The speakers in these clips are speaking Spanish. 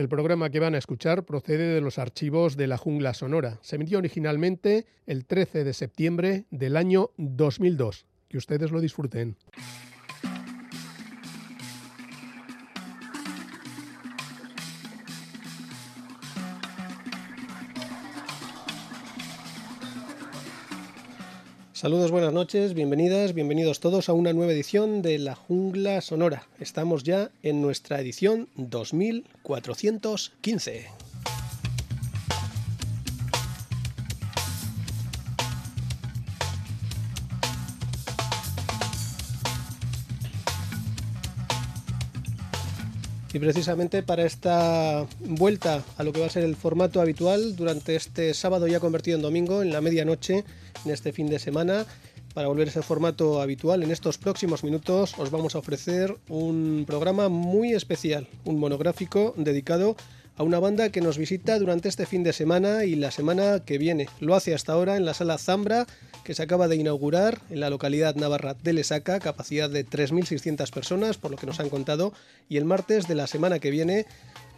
El programa que van a escuchar procede de los archivos de la Jungla Sonora. Se emitió originalmente el 13 de septiembre del año 2002. Que ustedes lo disfruten. Saludos, buenas noches, bienvenidas, bienvenidos todos a una nueva edición de La Jungla Sonora. Estamos ya en nuestra edición 2415. Y precisamente para esta vuelta a lo que va a ser el formato habitual durante este sábado ya convertido en domingo, en la medianoche, en este fin de semana, para volver a ese formato habitual, en estos próximos minutos os vamos a ofrecer un programa muy especial, un monográfico dedicado a una banda que nos visita durante este fin de semana y la semana que viene. Lo hace hasta ahora en la sala Zambra que se acaba de inaugurar en la localidad navarra de Lesaca, capacidad de 3.600 personas, por lo que nos han contado, y el martes de la semana que viene,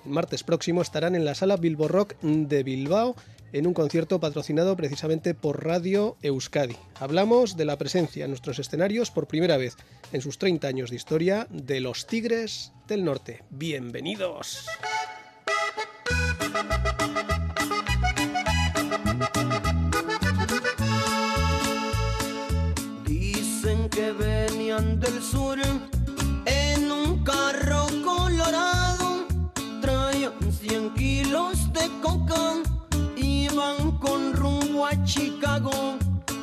el martes próximo, estarán en la sala Bilbo Rock de Bilbao en un concierto patrocinado precisamente por Radio Euskadi. Hablamos de la presencia en nuestros escenarios por primera vez en sus 30 años de historia de los Tigres del Norte. Bienvenidos. del sur en un Chicago.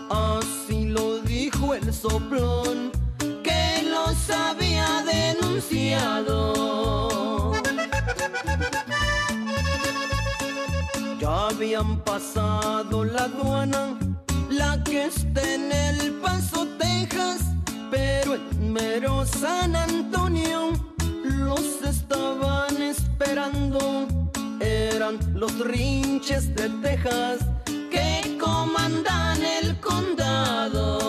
Así lo dijo el soplón que los había denunciado. Ya habían pasado la aduana, la que está en el Paso, Texas pero en mero San Antonio los estaban esperando. Eran los rinches de Texas que el condado.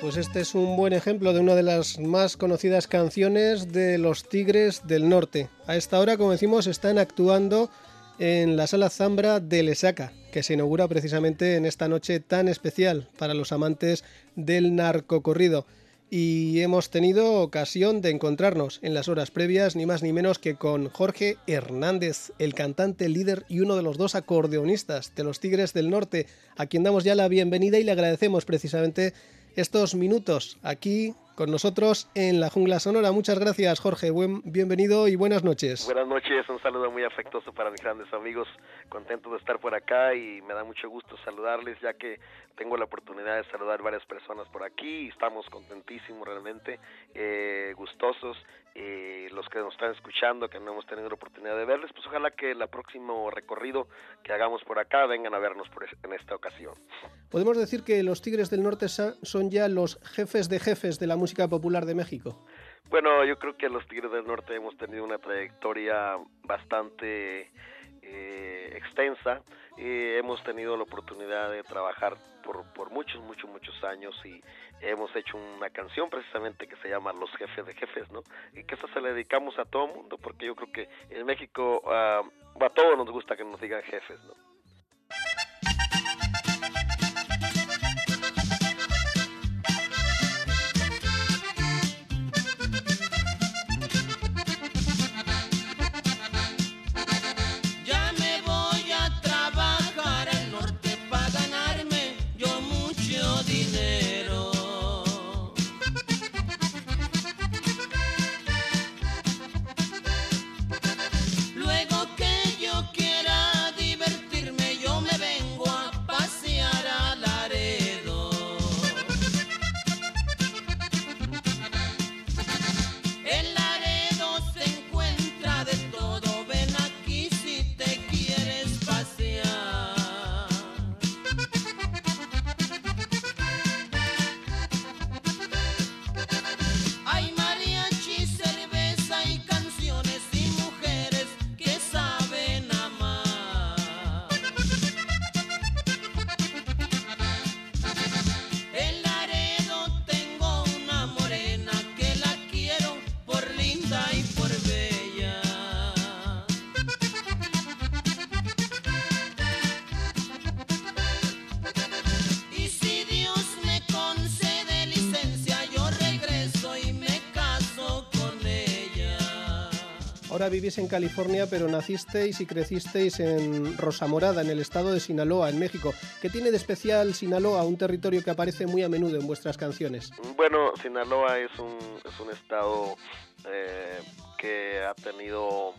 Pues este es un buen ejemplo de una de las más conocidas canciones de los Tigres del Norte. A esta hora, como decimos, están actuando en la sala Zambra de Lesaca, que se inaugura precisamente en esta noche tan especial para los amantes del narcocorrido. Y hemos tenido ocasión de encontrarnos en las horas previas, ni más ni menos que con Jorge Hernández, el cantante líder y uno de los dos acordeonistas de los Tigres del Norte, a quien damos ya la bienvenida y le agradecemos precisamente estos minutos aquí con nosotros en la jungla sonora. Muchas gracias, Jorge. Buen, bienvenido y buenas noches. Buenas noches, un saludo muy afectuoso para mis grandes amigos. Contento de estar por acá y me da mucho gusto saludarles, ya que tengo la oportunidad de saludar varias personas por aquí. Estamos contentísimos realmente, eh, gustosos. Eh, los que nos están escuchando, que no hemos tenido la oportunidad de verles, pues ojalá que el próximo recorrido que hagamos por acá vengan a vernos por en esta ocasión. Podemos decir que los Tigres del Norte son ya los jefes de jefes de la música popular de México. Bueno, yo creo que los Tigres del Norte hemos tenido una trayectoria bastante eh, extensa. Y hemos tenido la oportunidad de trabajar por, por muchos, muchos, muchos años y hemos hecho una canción precisamente que se llama Los Jefes de Jefes, ¿no? Y que esta se le dedicamos a todo el mundo porque yo creo que en México uh, a todos nos gusta que nos digan jefes, ¿no? Vivís en California, pero nacisteis y crecisteis en Rosa Morada, en el estado de Sinaloa, en México. ¿Qué tiene de especial Sinaloa, un territorio que aparece muy a menudo en vuestras canciones? Bueno, Sinaloa es un, es un estado eh, que ha tenido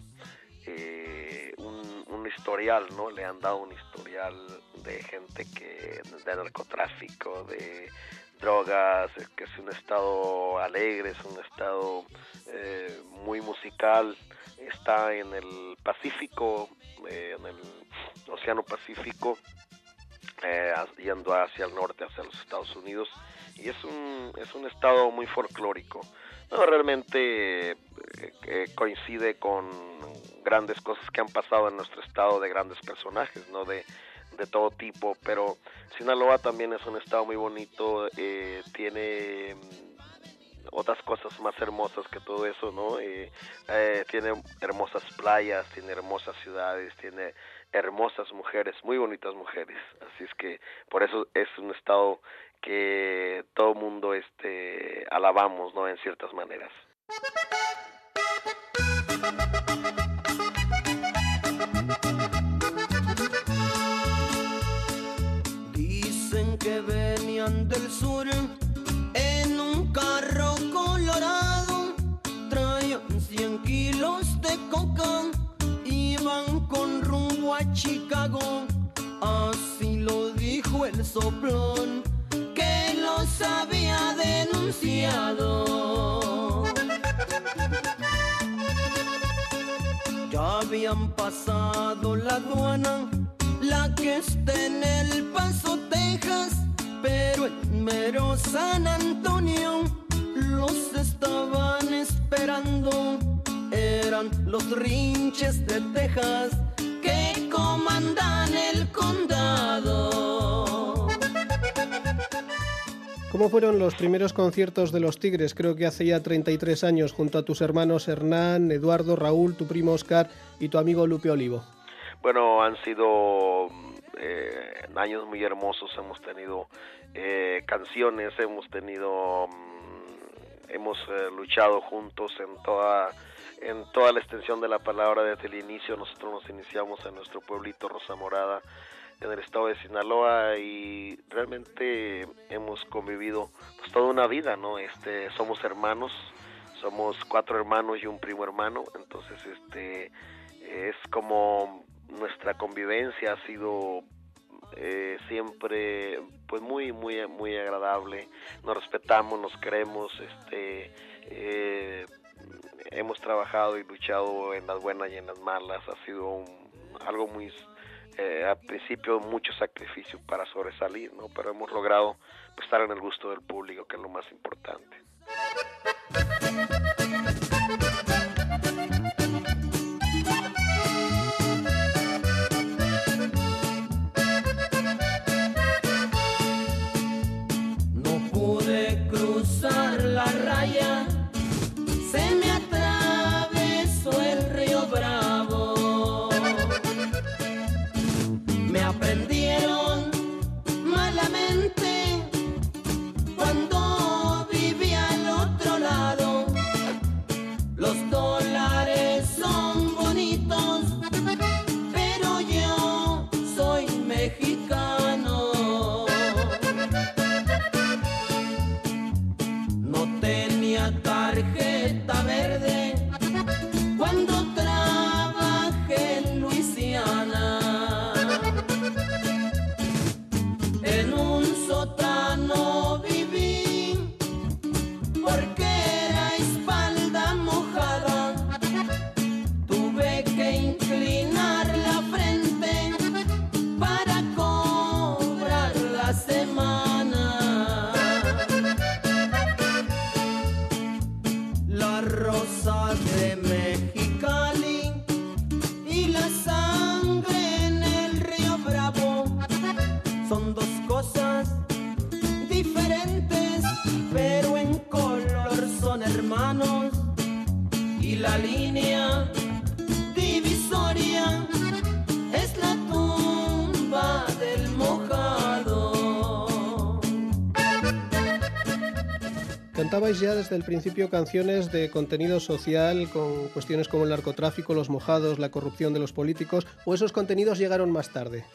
eh, un, un, historial, ¿no? Le han dado un historial de gente que de narcotráfico, de drogas, que es un estado alegre, es un estado eh, muy musical, está en el Pacífico, eh, en el Océano Pacífico, eh, yendo hacia el norte, hacia los Estados Unidos, y es un, es un estado muy folclórico. No, realmente eh, coincide con grandes cosas que han pasado en nuestro estado de grandes personajes, ¿no? De, de todo tipo, pero Sinaloa también es un estado muy bonito, eh, tiene mm, otras cosas más hermosas que todo eso, ¿no? Eh, eh, tiene hermosas playas, tiene hermosas ciudades, tiene hermosas mujeres, muy bonitas mujeres, así es que por eso es un estado que todo mundo este alabamos, ¿no? En ciertas maneras. Del sur en un carro colorado. Traían 100 kilos de coca, iban con rumbo a Chicago. Así lo dijo el soplón que los había denunciado. Ya habían pasado la aduana, la que está en el paso mero San Antonio los estaban esperando. Eran los rinches de Texas que comandan el condado. ¿Cómo fueron los primeros conciertos de los Tigres? Creo que hace ya 33 años, junto a tus hermanos Hernán, Eduardo, Raúl, tu primo Oscar y tu amigo Lupe Olivo. Bueno, han sido eh, años muy hermosos, hemos tenido eh, canciones, hemos tenido, mm, hemos eh, luchado juntos en toda, en toda la extensión de la palabra desde el inicio. Nosotros nos iniciamos en nuestro pueblito Rosa Morada, en el estado de Sinaloa y realmente hemos convivido pues toda una vida, ¿no? Este, somos hermanos, somos cuatro hermanos y un primo hermano, entonces este es como nuestra convivencia ha sido eh, siempre pues muy muy muy agradable. Nos respetamos nos queremos este eh, hemos trabajado y luchado en las buenas y en las malas. Ha sido algo muy eh, al principio mucho sacrificio para sobresalir no pero hemos logrado pues, estar en el gusto del público que es lo más importante ya desde el principio canciones de contenido social con cuestiones como el narcotráfico, los mojados, la corrupción de los políticos, o esos contenidos llegaron más tarde?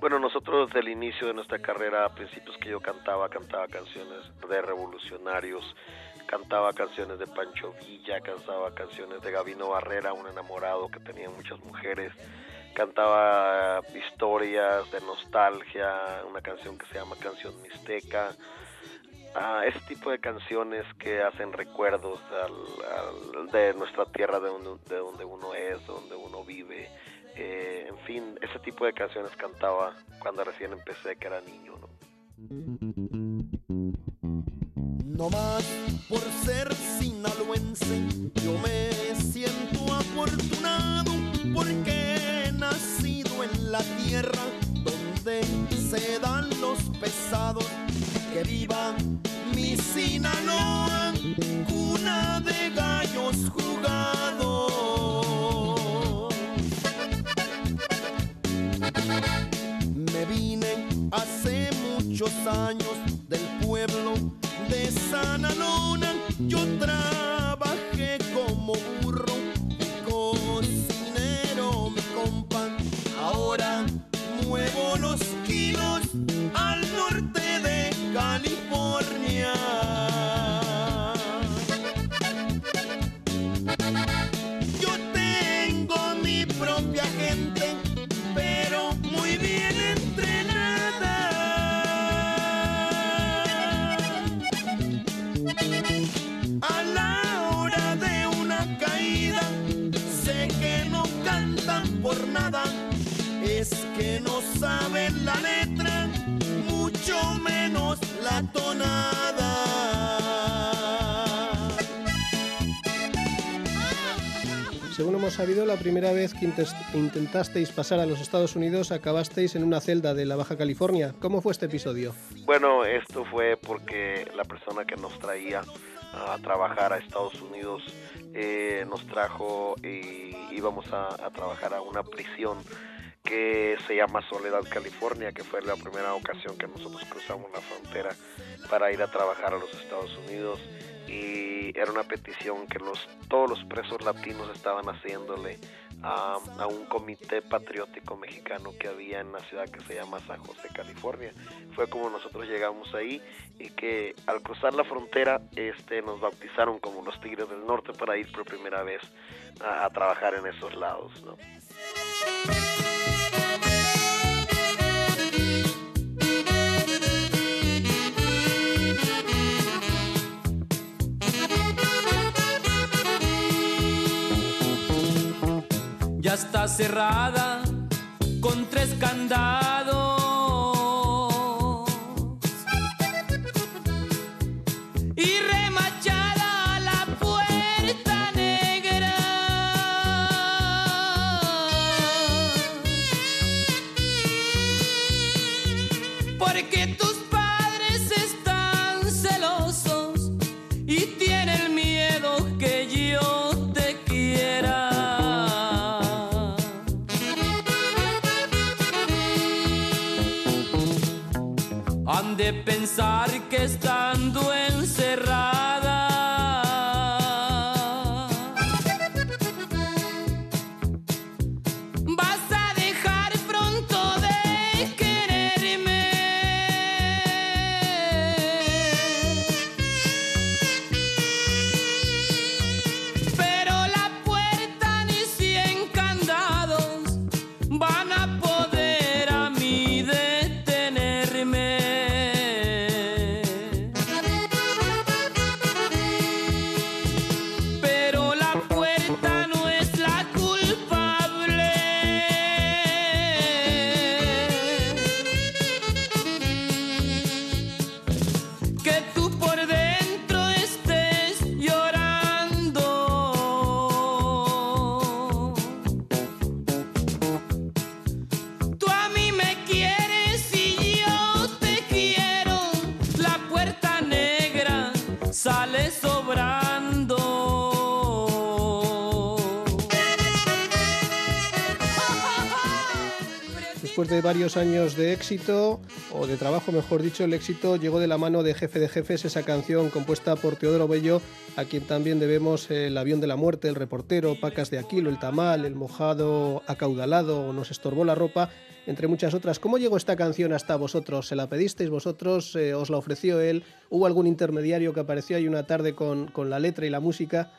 Bueno, nosotros desde el inicio de nuestra carrera, a principios que yo cantaba, cantaba canciones de revolucionarios, cantaba canciones de Pancho Villa, cantaba canciones de Gabino Barrera, un enamorado que tenía muchas mujeres, cantaba historias de nostalgia, una canción que se llama Canción Mixteca, ah, ese tipo de canciones que hacen recuerdos de nuestra tierra, de donde, de donde uno es, de donde uno vive. Eh, en fin, ese tipo de canciones cantaba cuando recién empecé, que era niño. ¿no? No más por ser sinaloense, yo me siento afortunado porque he nacido en la tierra donde se dan los pesados. Que viva mi Sinaloa, cuna de gallos jugados. Me vine hace muchos años del pueblo de Sanalona. Yo trabajé hemos sabido, la primera vez que intentasteis pasar a los Estados Unidos acabasteis en una celda de la Baja California. ¿Cómo fue este episodio? Bueno, esto fue porque la persona que nos traía a trabajar a Estados Unidos eh, nos trajo y íbamos a, a trabajar a una prisión que se llama Soledad, California, que fue la primera ocasión que nosotros cruzamos la frontera para ir a trabajar a los Estados Unidos y era una petición que los todos los presos latinos estaban haciéndole a, a un comité patriótico mexicano que había en la ciudad que se llama San José, California. Fue como nosotros llegamos ahí y que al cruzar la frontera este nos bautizaron como los Tigres del Norte para ir por primera vez a, a trabajar en esos lados, ¿no? Ya está cerrada con tres candados. De pensar que estando encerrada varios años de éxito, o de trabajo mejor dicho, el éxito llegó de la mano de Jefe de Jefes, esa canción compuesta por Teodoro Bello, a quien también debemos El avión de la muerte, El reportero, Pacas de Aquilo, El tamal, El mojado acaudalado, Nos estorbó la ropa, entre muchas otras. ¿Cómo llegó esta canción hasta vosotros? ¿Se la pedisteis vosotros? Eh, ¿Os la ofreció él? ¿Hubo algún intermediario que apareció ahí una tarde con, con la letra y la música?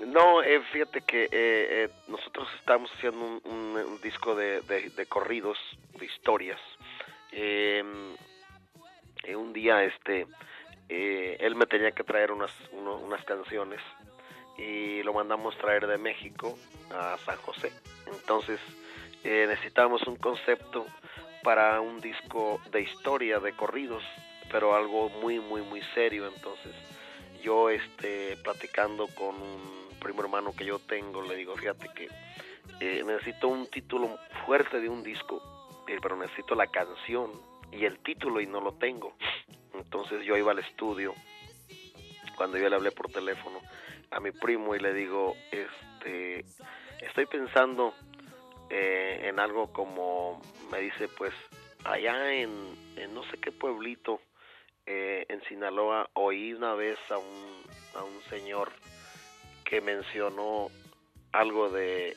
No, eh, fíjate que eh, eh, nosotros estamos haciendo un, un- disco de, de- corridos, de historias. Eh, eh, un día, este, eh, él me tenía que traer unas, uno- unas canciones y lo mandamos traer de México a San José. Entonces, eh, necesitábamos un concepto para un disco de historia, de corridos, pero algo muy, muy, muy serio. Entonces, yo este platicando con un primo hermano que yo tengo le digo fíjate que eh, necesito un título fuerte de un disco eh, pero necesito la canción y el título y no lo tengo entonces yo iba al estudio cuando yo le hablé por teléfono a mi primo y le digo este estoy pensando eh, en algo como me dice pues allá en, en no sé qué pueblito eh, en Sinaloa oí una vez a un, a un señor que mencionó algo de,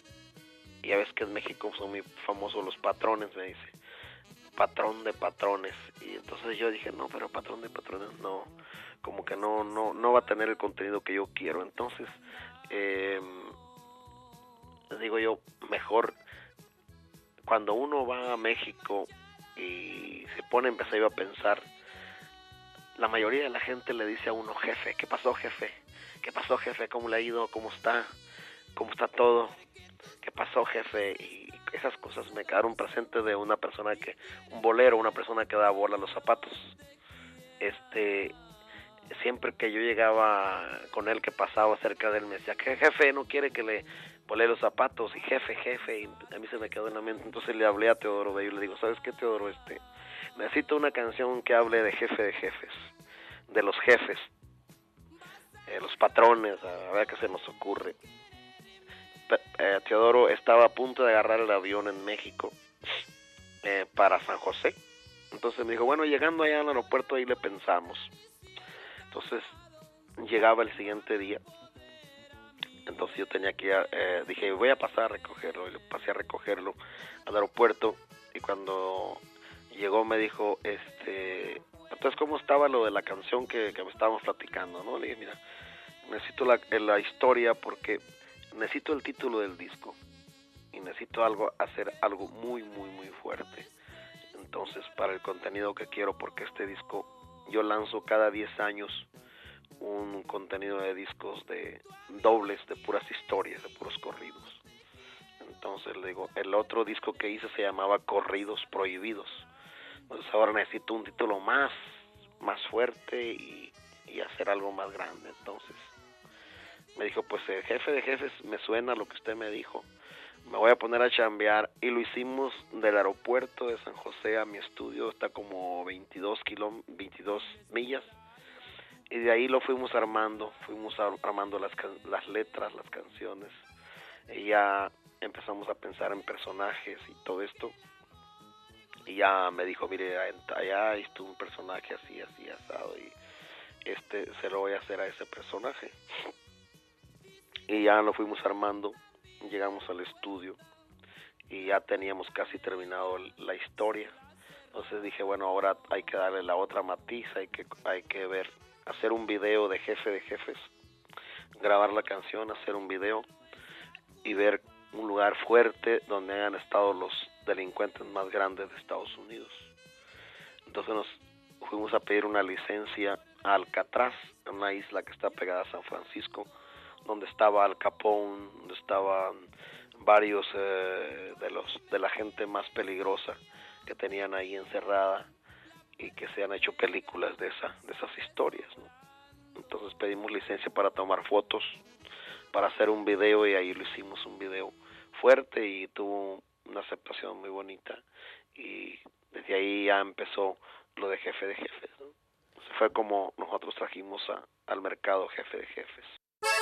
ya ves que en México son muy famosos los patrones, me dice, patrón de patrones. Y entonces yo dije, no, pero patrón de patrones no, como que no, no, no va a tener el contenido que yo quiero. Entonces, eh, digo yo, mejor cuando uno va a México y se pone yo a pensar, la mayoría de la gente le dice a uno, jefe, ¿qué pasó, jefe? ¿Qué pasó, jefe? ¿Cómo le ha ido? ¿Cómo está? ¿Cómo está todo? ¿Qué pasó, jefe? Y esas cosas me quedaron presentes de una persona que, un bolero, una persona que da bola a los zapatos. Este, siempre que yo llegaba con él, que pasaba cerca de él, me decía, que jefe no quiere que le volé los zapatos? Y jefe, jefe, y a mí se me quedó en la mente. Entonces le hablé a Teodoro Bello le digo, ¿sabes qué, Teodoro? Este, necesito una canción que hable de jefe de jefes, de los jefes, eh, los patrones, a ver qué se nos ocurre. Eh, Teodoro estaba a punto de agarrar el avión en México eh, para San José. Entonces me dijo, bueno, llegando allá al aeropuerto ahí le pensamos. Entonces llegaba el siguiente día. Entonces yo tenía que eh, dije, voy a pasar a recogerlo. Y le pasé a recogerlo al aeropuerto. Y cuando llegó me dijo, este, entonces cómo estaba lo de la canción que, que estábamos platicando, ¿no? Le dije, mira, necesito la, eh, la historia porque necesito el título del disco y necesito algo, hacer algo muy, muy, muy fuerte. Entonces, para el contenido que quiero, porque este disco yo lanzo cada 10 años un contenido de discos de dobles, de puras historias, de puros corridos. Entonces le digo, el otro disco que hice se llamaba Corridos Prohibidos. Entonces ahora necesito un título más, más fuerte y, y hacer algo más grande. Entonces me dijo, pues el jefe de jefes me suena lo que usted me dijo. Me voy a poner a chambear y lo hicimos del aeropuerto de San José a mi estudio, está como 22 kilom 22 millas. Y de ahí lo fuimos armando, fuimos ar- armando las, las letras, las canciones. Y ya empezamos a pensar en personajes y todo esto. Y ya me dijo, mire, allá estuvo un personaje así, así, asado. Y este se lo voy a hacer a ese personaje. Y ya lo fuimos armando, llegamos al estudio y ya teníamos casi terminado la historia. Entonces dije, bueno, ahora hay que darle la otra matiz, hay que, hay que ver, hacer un video de jefe de jefes, grabar la canción, hacer un video y ver un lugar fuerte donde hayan estado los delincuentes más grandes de Estados Unidos. Entonces nos fuimos a pedir una licencia a Alcatraz, una isla que está pegada a San Francisco, donde estaba Al Capone, donde estaban varios eh, de los de la gente más peligrosa que tenían ahí encerrada y que se han hecho películas de esa de esas historias. Entonces pedimos licencia para tomar fotos, para hacer un video y ahí lo hicimos un video fuerte y tuvo una aceptación muy bonita y desde ahí ya empezó lo de jefe de jefes. ¿no? Fue como nosotros trajimos a- al mercado jefe de jefes.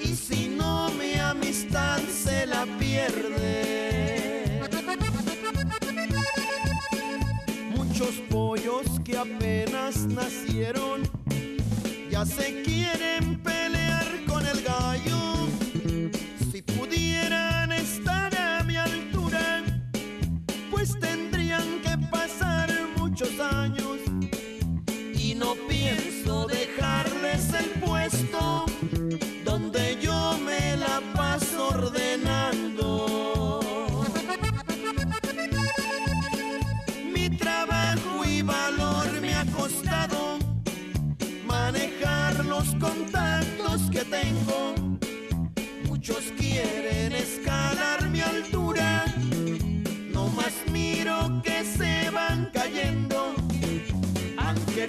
y si no mi amistad se la pierde. Muchos pollos que apenas nacieron ya se quieren pelear con el gallo. Si pudieran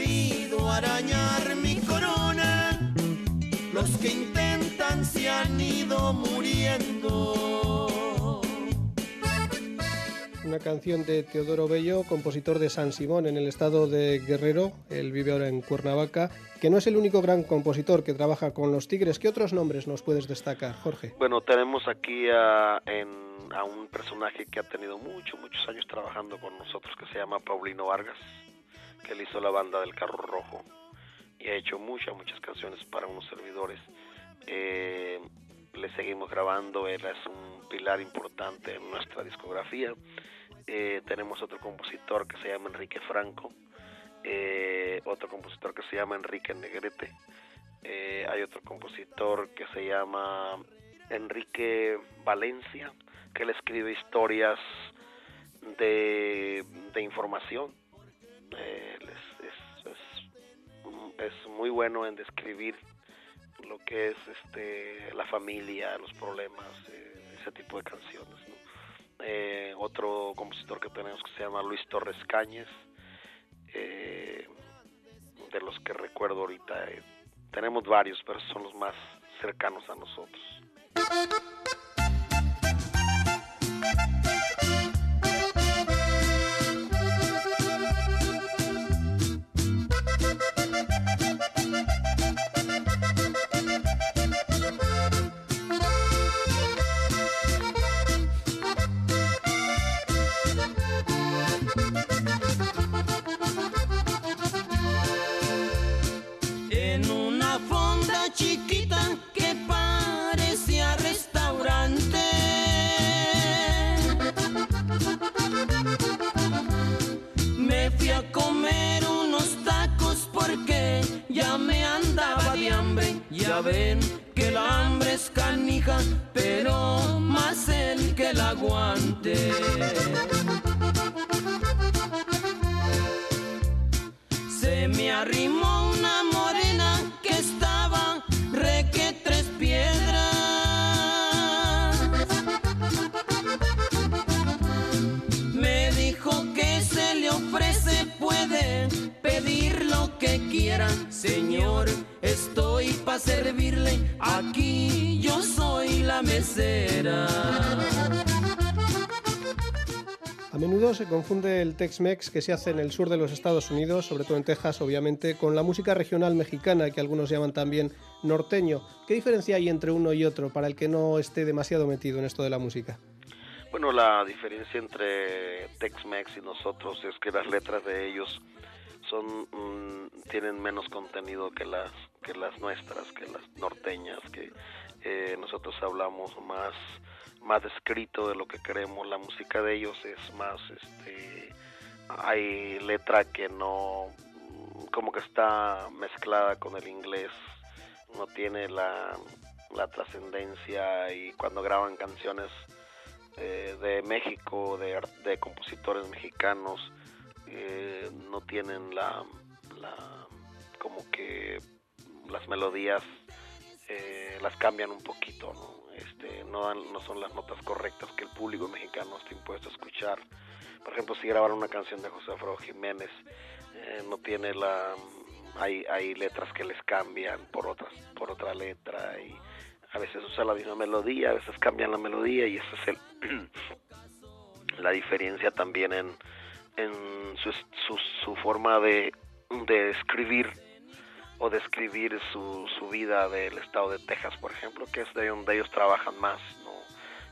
querido arañar mi corona, los que intentan se han ido muriendo. Una canción de Teodoro Bello, compositor de San Simón en el estado de Guerrero. Él vive ahora en Cuernavaca, que no es el único gran compositor que trabaja con los Tigres. ¿Qué otros nombres nos puedes destacar, Jorge? Bueno, tenemos aquí a, en- a un personaje que ha tenido muchos, muchos años trabajando con nosotros, que se llama Paulino Vargas, que él hizo la banda del Carro Rojo y ha hecho muchas, muchas canciones para unos servidores. Eh, le seguimos grabando, él es un pilar importante en nuestra discografía. Eh, tenemos otro compositor que se llama Enrique Franco, eh, otro compositor que se llama Enrique Negrete, hay otro compositor que se llama Enrique Valencia, que él escribe historias de, de información. Es, es- es- muy bueno en describir lo que es este la familia, los problemas, eh, ese tipo de canciones. Eh, otro compositor que tenemos que se llama Luis Torres Cáñez, eh, de los que recuerdo ahorita. tenemos varios, pero son los más cercanos a nosotros. Confunde el Tex-Mex que se hace en el sur de los Estados Unidos, sobre todo en Texas, obviamente, con la música regional mexicana, que algunos llaman también norteño. ¿Qué diferencia hay entre uno y otro para el que no esté demasiado metido en esto de la música? Bueno, la diferencia entre Tex-Mex y nosotros es que las letras de ellos son mm, tienen menos contenido que las que las nuestras, que las norteñas, que eh, nosotros hablamos más más escrito de lo que queremos. La música de ellos es más, este, hay letra que no, como que está mezclada con el inglés, no tiene la, la trascendencia y cuando graban canciones eh, de México, de, de compositores mexicanos, eh, no tienen la, la, como que las melodías eh, las cambian un poquito, ¿no? Este, no, no son las notas correctas que el público mexicano está impuesto a escuchar. Por ejemplo, si grabaron una canción de José Alfredo Jiménez, eh, no tiene la... Hay, hay letras que les cambian por otras por otra letra y a veces usa la misma melodía, a veces cambian la melodía y esa es el, la diferencia también en, en su, su, su forma de, de escribir o describir su, su vida del estado de Texas, por ejemplo, que es de donde ellos trabajan más, ¿no?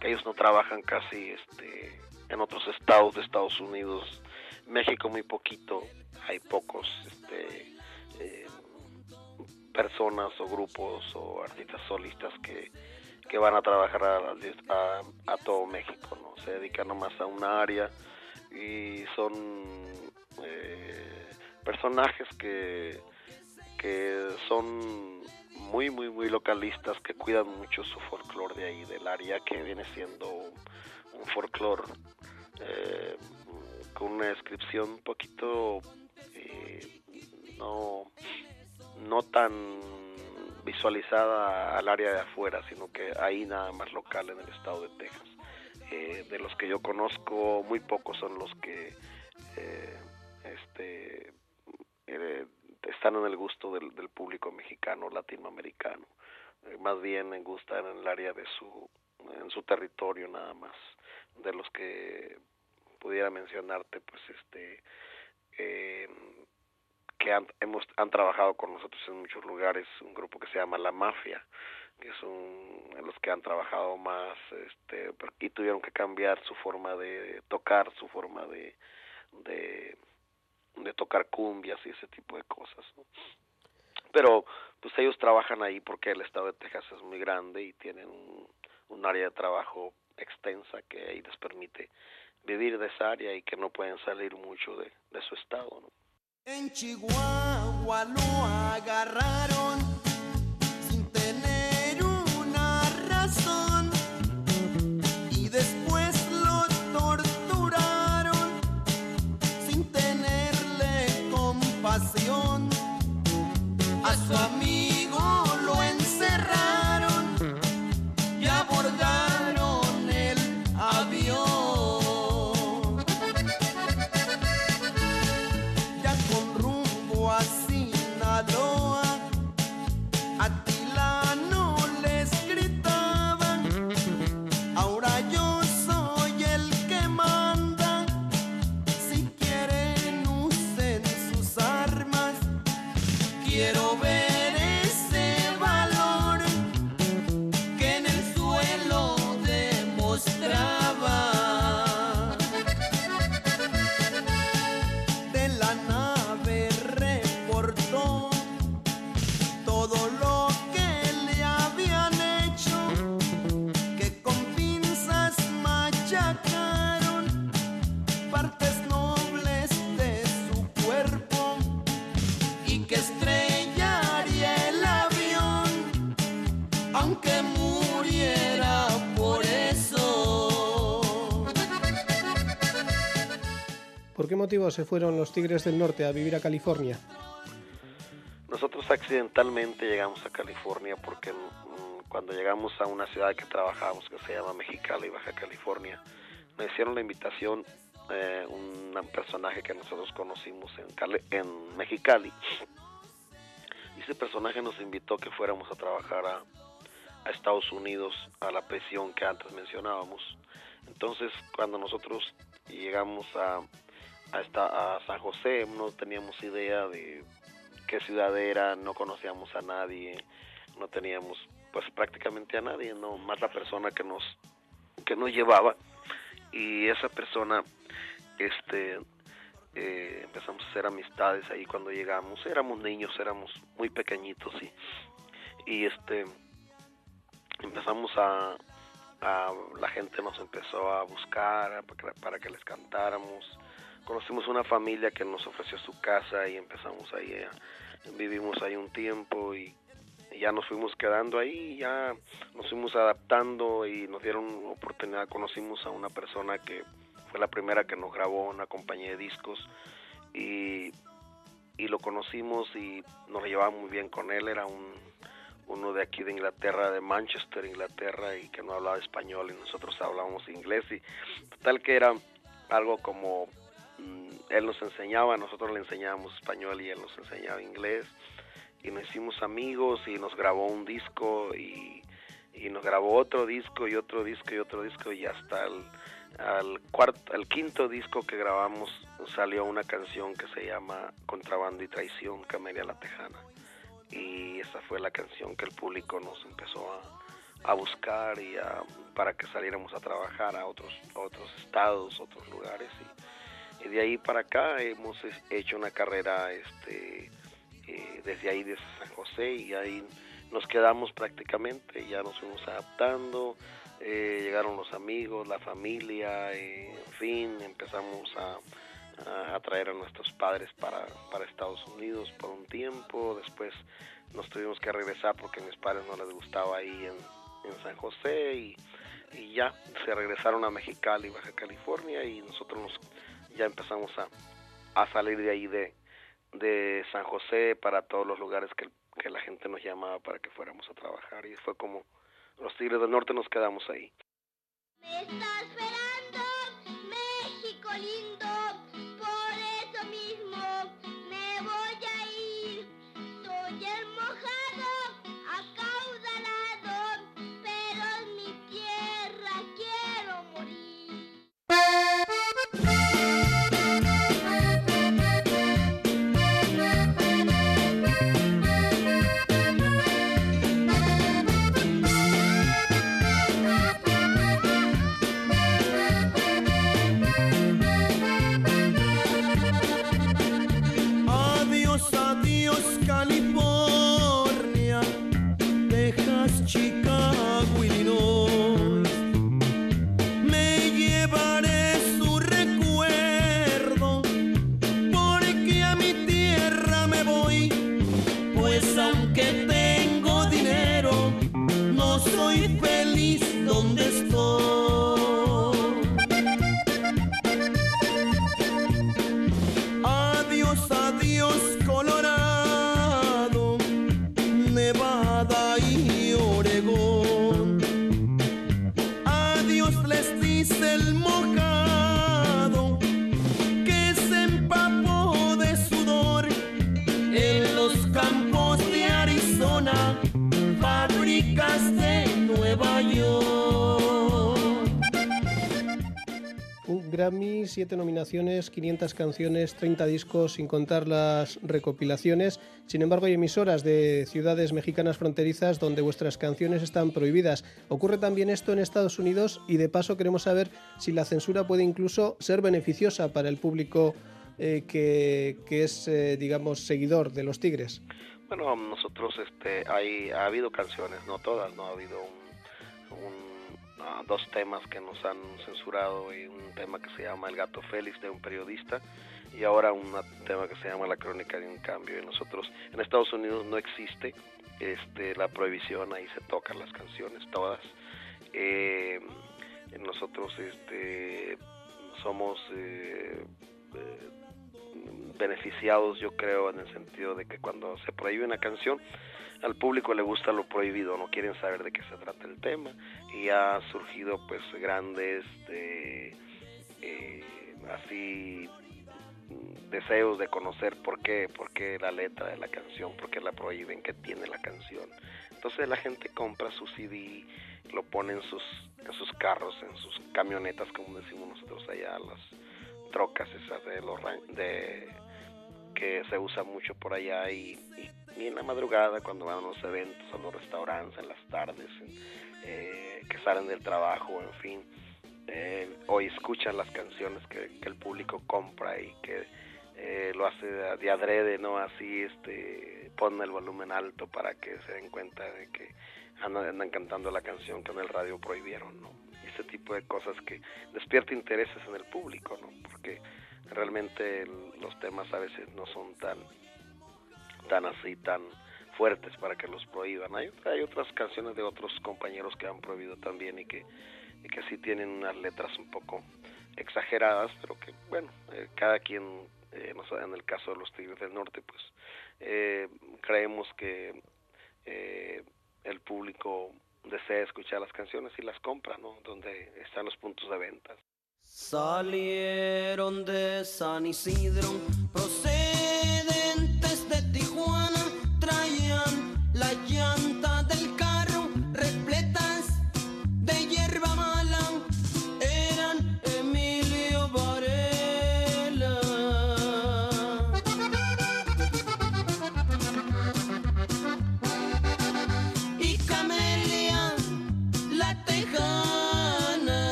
que ellos no trabajan casi este, en otros estados de Estados Unidos, México muy poquito, hay pocos este, eh, personas o grupos o artistas solistas que, que van a trabajar a, a, todo México, ¿no? se dedican nomás a una área y son eh, personajes que que son muy, muy, muy localistas, que cuidan mucho su folclore de ahí, del área, que viene siendo un folclore eh, con una descripción un poquito eh, no, no tan visualizada al área de afuera, sino que ahí nada más local en el estado de Texas. Eh, de los que yo conozco, muy pocos son los que este, están en el gusto del, público mexicano, latinoamericano. Eh, más bien en gustan en el área de su, en su territorio nada más. De los que pudiera mencionarte, pues este, eh, que han, hemos, han trabajado con nosotros en muchos lugares, un grupo que se llama La Mafia, que son los que han trabajado más este, y tuvieron que cambiar su forma de tocar, su forma de, de de tocar cumbias y ese tipo de cosas. Pero pues ellos trabajan ahí porque el estado de Texas es muy grande y tienen un, área de trabajo extensa que ahí les permite vivir de esa área y que no pueden salir mucho de, de su estado. En Chihuahua lo agarraron motivo se fueron los Tigres del Norte a vivir a California? Nosotros accidentalmente llegamos a California porque mm, cuando llegamos a una ciudad que trabajábamos que se llama Mexicali, Baja California, me hicieron la invitación eh, un personaje que nosotros conocimos en Mexicali. Y ese personaje nos invitó que fuéramos a trabajar a, a Estados Unidos, a la prisión que antes mencionábamos. Entonces, cuando nosotros llegamos a, a, esta, a San José, no teníamos idea de qué ciudad era, no conocíamos a nadie, no teníamos pues prácticamente a nadie, no más la persona que nos que nos llevaba. Y esa persona este eh, empezamos a hacer amistades ahí cuando llegamos, éramos niños, éramos muy pequeñitos y y este empezamos a, la gente nos empezó a buscar para que les cantáramos conocimos una familia que nos ofreció su casa y empezamos ahí vivimos ahí un tiempo y, ya nos fuimos quedando ahí ya nos fuimos adaptando y nos dieron oportunidad. Conocimos a una persona que fue la primera que nos grabó una compañía de discos y y lo conocimos y nos llevábamos muy bien con él. Era un uno de aquí de Inglaterra, de Manchester, Inglaterra, y que no hablaba español y nosotros hablábamos inglés y tal que era algo como él nos enseñaba, nosotros le enseñábamos español y él nos enseñaba inglés. Y nos hicimos amigos y nos grabó un disco y, y nos grabó otro disco y otro disco y otro disco. Y hasta el al cuarto, al quinto disco que grabamos salió una canción que se llama Contrabando y Traición, Camelia la Tejana. Y esa fue la canción que el público nos empezó a, buscar y para que saliéramos a trabajar a otros, otros estados, otros lugares y, de ahí para acá hemos hecho una carrera este, eh, desde ahí desde San José y ahí nos quedamos prácticamente, ya nos fuimos adaptando, eh, llegaron los amigos, la familia, eh, en fin, empezamos a, a, traer a nuestros padres para, para Estados Unidos por un tiempo, después nos tuvimos que regresar porque a mis padres no les gustaba ahí en, San José y, ya se regresaron a Mexicali, Baja California y nosotros nos, ya empezamos a, a salir de ahí de, de San José para todos los lugares que, que la gente nos llamaba para que fuéramos a trabajar y fue como los Tigres del Norte nos quedamos ahí. Me está esperando México lindo. Siete nominaciones, 500 canciones, 30 discos, sin contar las recopilaciones. Sin embargo, hay emisoras de ciudades mexicanas fronterizas donde vuestras canciones están prohibidas. Ocurre también esto en Estados Unidos y de paso queremos saber si la censura puede incluso ser beneficiosa para el público eh, que, es, eh, digamos, seguidor de los Tigres. Bueno, nosotros este, hay, ha habido canciones, no todas, no ha habido un dos temas que nos han censurado y un tema que se llama El gato Félix de un periodista y ahora un tema que se llama La crónica de un cambio. Y nosotros en Estados Unidos no existe este, la prohibición, ahí se tocan las canciones todas. Eh, nosotros este, somos eh, eh, beneficiados, yo creo, en el sentido de que cuando se prohíbe una canción, al público le gusta lo prohibido, no quieren saber de qué se trata el tema y ha surgido pues grandes de, eh, así deseos de conocer por qué, por qué la letra de la canción, por qué la prohíben, qué tiene la canción. Entonces la gente compra su CD, lo pone en sus, en sus carros, en sus camionetas, como decimos nosotros allá, las trocas esas de los de que se usa mucho por allá y, y, en la madrugada cuando van a los eventos, a los restaurantes, en las tardes, eh, que salen del trabajo, en fin, eh, hoy escuchan las canciones que, el público compra y que eh, lo hace de, adrede, ¿no? Así, este, pone el volumen alto para que se den cuenta de que andan, andan cantando la canción que en el radio prohibieron, ¿no? Ese tipo de cosas que despierta intereses en el público, ¿no? Porque realmente los temas a veces no son tan tan así tan fuertes para que los prohíban. Hay, hay otras canciones de otros compañeros que han prohibido también y que y que sí tienen unas letras un poco exageradas pero que bueno eh, cada quien eh, en el caso de los Tigres del Norte pues eh, creemos que eh, el público desea escuchar las canciones y las compra no donde están los puntos de ventas Salieron de San Isidro,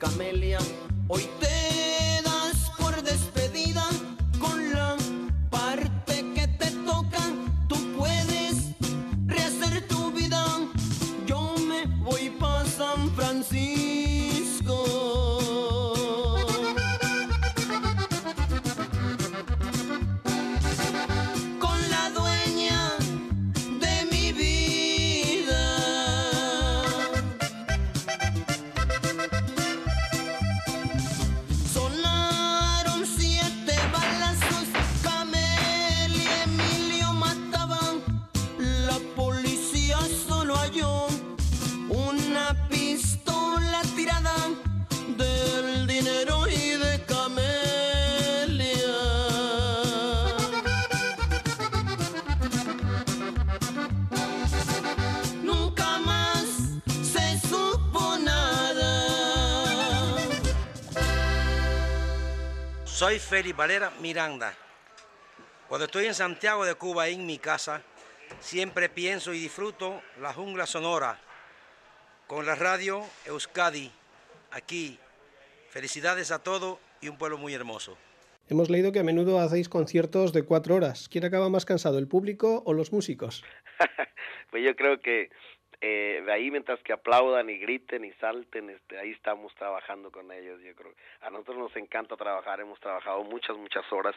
dice Soy Félix Valera Miranda. Cuando estoy en Santiago de Cuba, en mi casa, siempre pienso y disfruto la jungla sonora con la radio Euskadi, aquí. Felicidades a todos y un pueblo muy hermoso. Hemos leído que a menudo hacéis conciertos de cuatro horas. ¿Quién acaba más cansado, el público o los músicos? pues yo creo que eh, de ahí mientras que aplaudan y griten y salten, este, ahí estamos trabajando con ellos. Yo creo a nosotros nos encanta trabajar, hemos trabajado muchas muchas horas.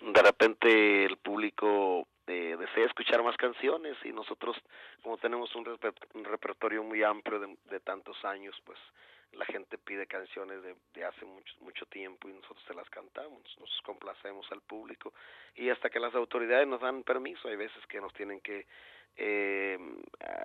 De repente el público eh, desea escuchar más canciones y nosotros como tenemos un, reper un repertorio muy amplio de, de, tantos años, pues la gente pide canciones de, de hace mucho mucho tiempo y nosotros se las cantamos, nos complacemos al público y hasta que las autoridades nos dan permiso, hay veces que nos tienen que eh,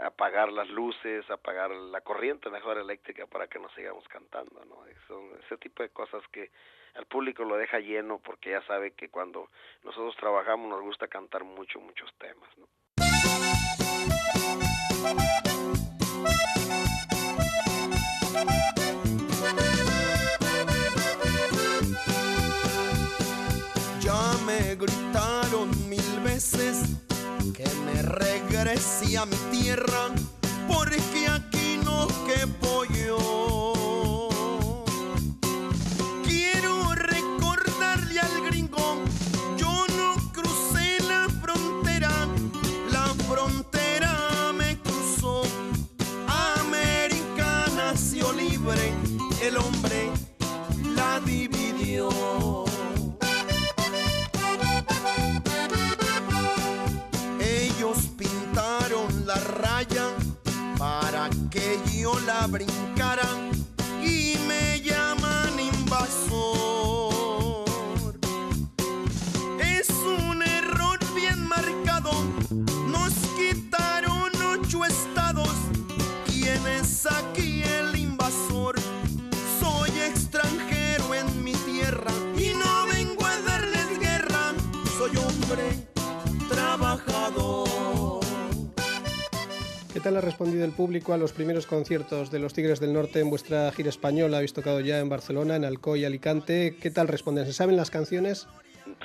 apagar las luces, apagar la corriente mejor eléctrica para que nos sigamos cantando, ¿no? Son ese tipo de cosas que al público lo deja lleno porque ya sabe que cuando nosotros trabajamos nos gusta cantar mucho, muchos temas, ¿no? Ya me gritaron mil veces que me regrese a mi tierra porque aquí no quepo yo. Que yo tal ha respondido el público a los primeros conciertos de los Tigres del Norte en vuestra gira española? Habéis tocado ya en Barcelona, en Alcoy, Alicante. ¿Qué tal responden? ¿Se saben las canciones?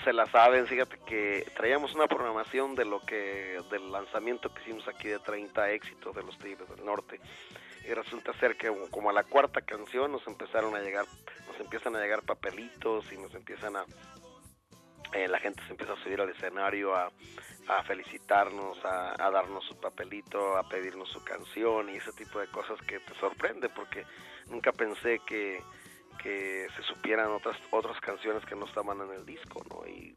se la saben, fíjate que traíamos una programación de lo que del lanzamiento que hicimos aquí de 30 éxitos de los Tigres del Norte y resulta ser que como a la cuarta canción nos empezaron a llegar nos empiezan a llegar papelitos y nos empiezan a eh, la gente se empieza a subir al escenario a, a felicitarnos, a, darnos su papelito, a pedirnos su canción y ese tipo de cosas que te sorprende porque nunca pensé que que se supieran otras otras canciones que no estaban en el disco, ¿no? Y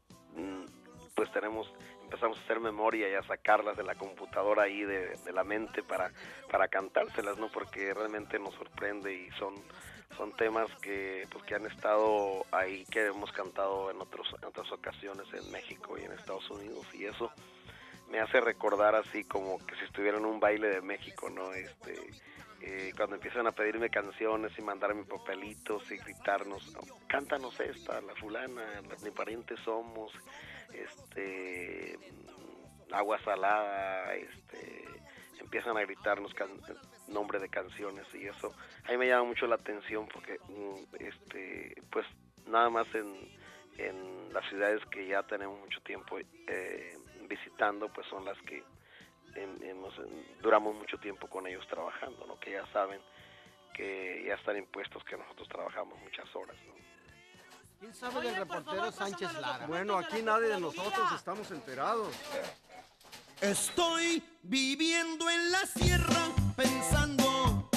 pues tenemos empezamos a hacer memoria y a sacarlas de la computadora ahí de, de la mente para para cantárselas, ¿no? Porque realmente nos sorprende y son son temas que pues que han estado ahí que hemos cantado en otros en otras ocasiones en México y en Estados Unidos y eso me hace recordar así como que si estuviera en un baile de México, ¿no? Este, eh, cuando empiezan a pedirme canciones y mandarme papelitos y gritarnos, cántanos esta, la fulana, ni parientes somos, este, agua salada, este, empiezan a gritarnos nombre de canciones y eso, a mí me llama mucho la atención porque, mm, este, pues nada más en, en las ciudades que ya tenemos mucho tiempo eh, visitando, pues son las que hemos, duramos mucho tiempo con ellos trabajando, ¿no? que ya saben que ya están impuestos que nosotros trabajamos muchas horas. ¿no? ¿Quién sabe del reportero Sánchez Lara? Bueno, aquí nadie de nosotros estamos enterados. Estoy viviendo en la sierra pensando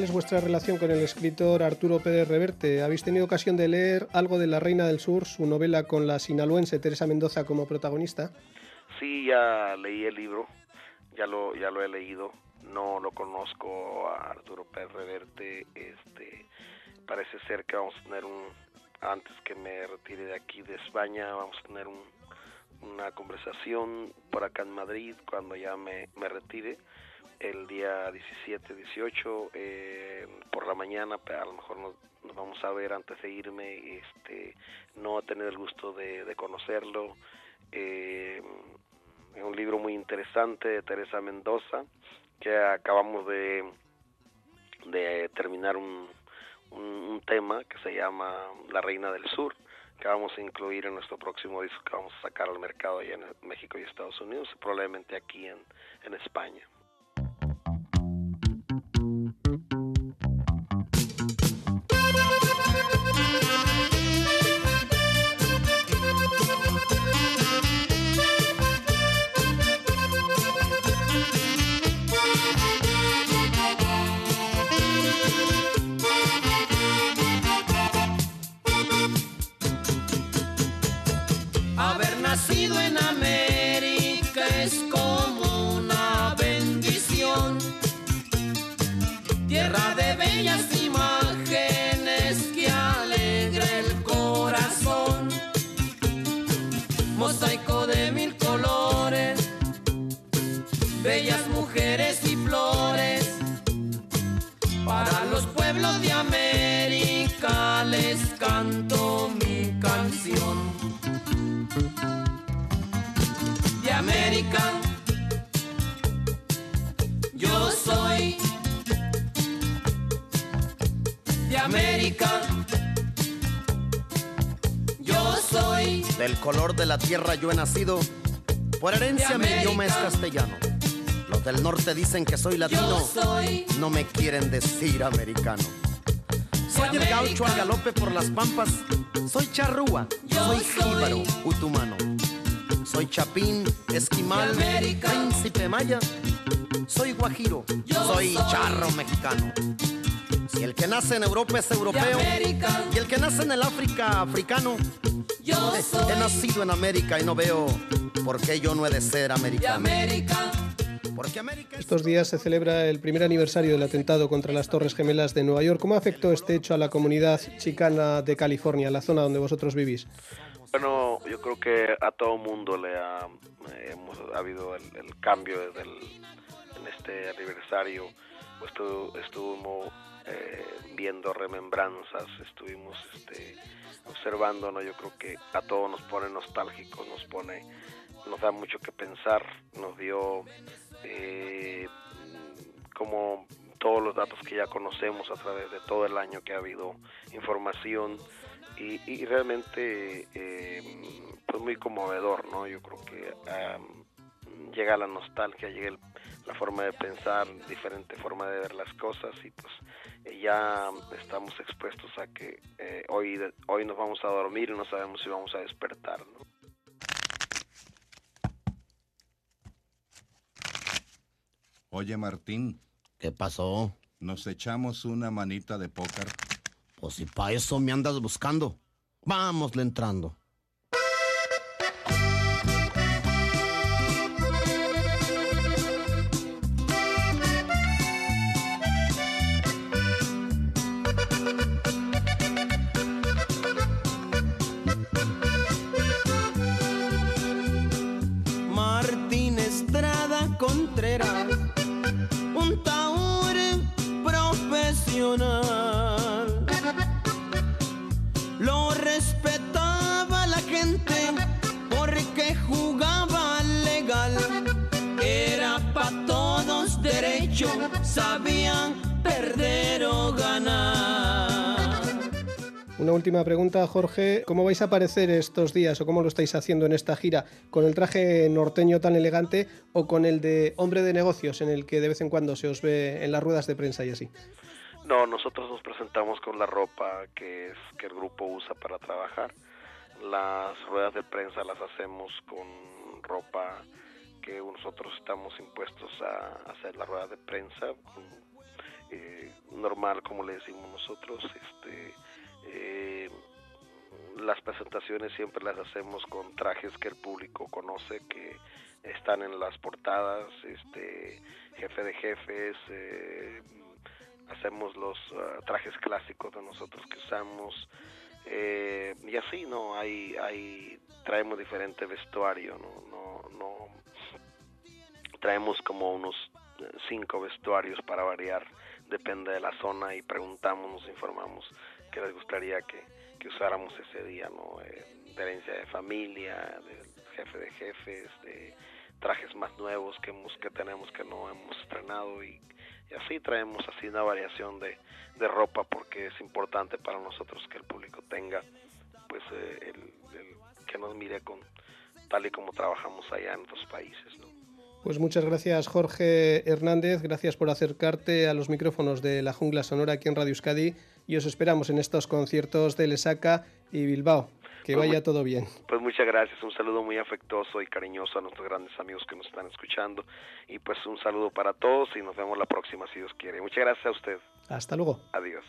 es vuestra relación con el escritor Arturo Pérez Reverte? ¿Habéis tenido ocasión de leer algo de La Reina del Sur, su novela con la sinaloense Teresa Mendoza como protagonista? Sí, ya leí el libro, ya lo, ya lo he leído. No lo conozco a Arturo Pérez Reverte. Este, parece ser que vamos a tener un, antes que me retire de aquí de España, vamos a tener una conversación por acá en Madrid cuando ya me, me retire el día 17, 18 eh, por la mañana, a lo mejor nos, vamos a ver antes de irme, este, no a tener el gusto de, conocerlo. Eh, es un libro muy interesante de Teresa Mendoza, que acabamos de, de terminar un, un, tema que se llama La Reina del Sur, que vamos a incluir en nuestro próximo disco que vamos a sacar al mercado allá en México y Estados Unidos, probablemente aquí en, en España. Del color de la tierra yo he nacido, por herencia mi idioma es castellano. Los del norte dicen que soy latino, no me quieren decir americano. Soy el gaucho al galope por las pampas, soy charrúa, soy jíbaro, utumano. Soy chapín, esquimal, príncipe maya, soy guajiro, soy charro mexicano. Si el que nace en Europa es europeo y el que nace en el África africano, yo soy. He nacido en América y no veo por qué yo no he de ser americano. Estos días se celebra el primer aniversario del atentado contra las Torres Gemelas de Nueva York. ¿Cómo afectó este hecho a la comunidad chicana de California, la zona donde vosotros vivís? Bueno, yo creo que a todo mundo le ha, eh, hemos, ha habido el, el cambio desde el, en este aniversario. Pues estu- estuvimos eh, viendo remembranzas, estuvimos este, observando, ¿no? Yo creo que a todos nos pone nostálgicos, nos pone, nos da mucho que pensar, nos dio eh, como todos los datos que ya conocemos a través de todo el año que ha habido información y, y realmente eh, pues muy conmovedor, ¿no? Yo creo que am, llega la nostalgia, llega el- la forma de pensar, diferente forma de ver las cosas y pues eh, ya estamos expuestos a que eh, hoy, hoy nos vamos a dormir y no sabemos si vamos a despertar, ¿no? Oye, Martín, ¿Qué pasó? nos echamos una manita de póker. Pues si para eso me andas buscando. Vámosle entrando. Sabían perder o ganar. Una última pregunta, Jorge. ¿Cómo vais a aparecer estos días o cómo lo estáis haciendo en esta gira? ¿Con el traje norteño tan elegante o con el de hombre de negocios en el que de vez en cuando se os ve en las ruedas de prensa y así? No, nosotros nos presentamos con la ropa que es que el grupo usa para trabajar. Las ruedas de prensa las hacemos con ropa que nosotros estamos impuestos a hacer la rueda de prensa eh, normal, como le decimos nosotros. Este, eh, las presentaciones siempre las hacemos con trajes que el público conoce, que están en las portadas, este, jefe de jefes. Eh, hacemos los uh, trajes clásicos de nosotros que usamos eh, y así no hay hay traemos diferente vestuario no no no traemos como unos eh, cinco vestuarios para variar depende de la zona y preguntamos nos informamos qué les gustaría que, que usáramos ese día no eh, de herencia de familia del jefe de jefes de trajes más nuevos que hemos, que tenemos que no hemos estrenado y y así traemos así una variación de, de ropa porque es importante para nosotros que el público tenga pues eh, el, el que nos mire con tal y como trabajamos allá en otros países ¿no? Pues muchas gracias Jorge Hernández, gracias por acercarte a los micrófonos de la jungla sonora aquí en Radio Euskadi y os esperamos en estos conciertos de Lesaca y Bilbao. Que Pues vaya todo bien. Pues muchas gracias, un saludo muy afectuoso y cariñoso a nuestros grandes amigos que nos están escuchando y pues un saludo para todos y nos vemos la próxima si Dios quiere. Muchas gracias a usted. Hasta luego. Adiós.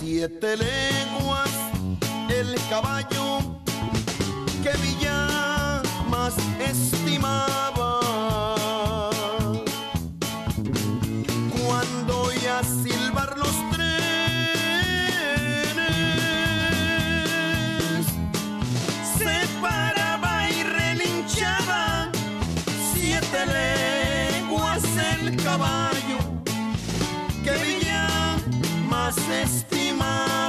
Siete leguas el caballo que Villa más estimaba. Cuando oía silbar los trenes, se paraba y relinchaba. Siete leguas el caballo que Villa más estimaba.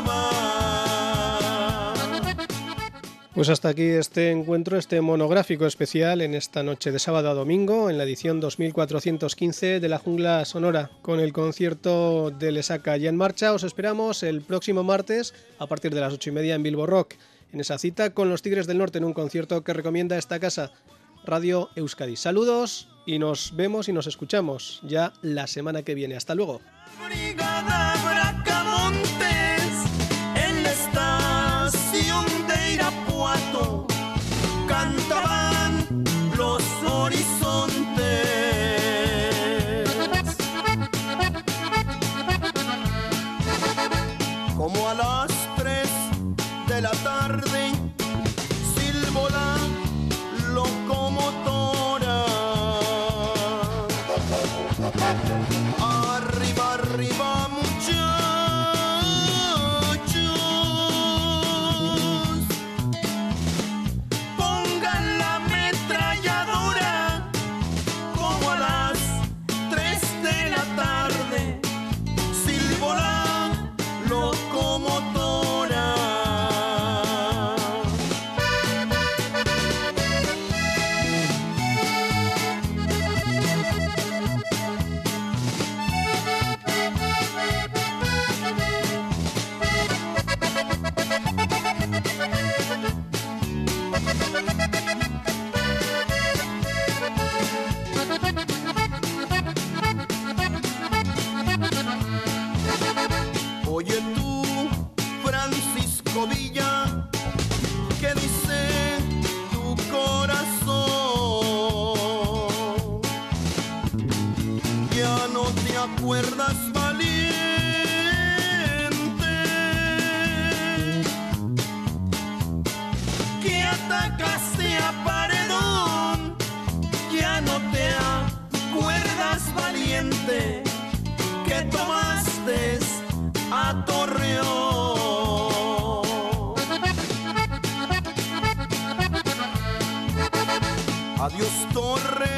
Pues hasta aquí este encuentro, este monográfico especial en esta noche de sábado a domingo, en la edición 2415 de la Jungla Sonora, con el concierto de Lesaca ya en marcha. Os esperamos el próximo martes a partir de las ocho y media en Bilbo Rock, en esa cita con los Tigres del Norte en un concierto que recomienda esta casa, Radio Euskadi. Saludos y nos vemos y nos escuchamos ya la semana que viene. Hasta luego. Adiós Torres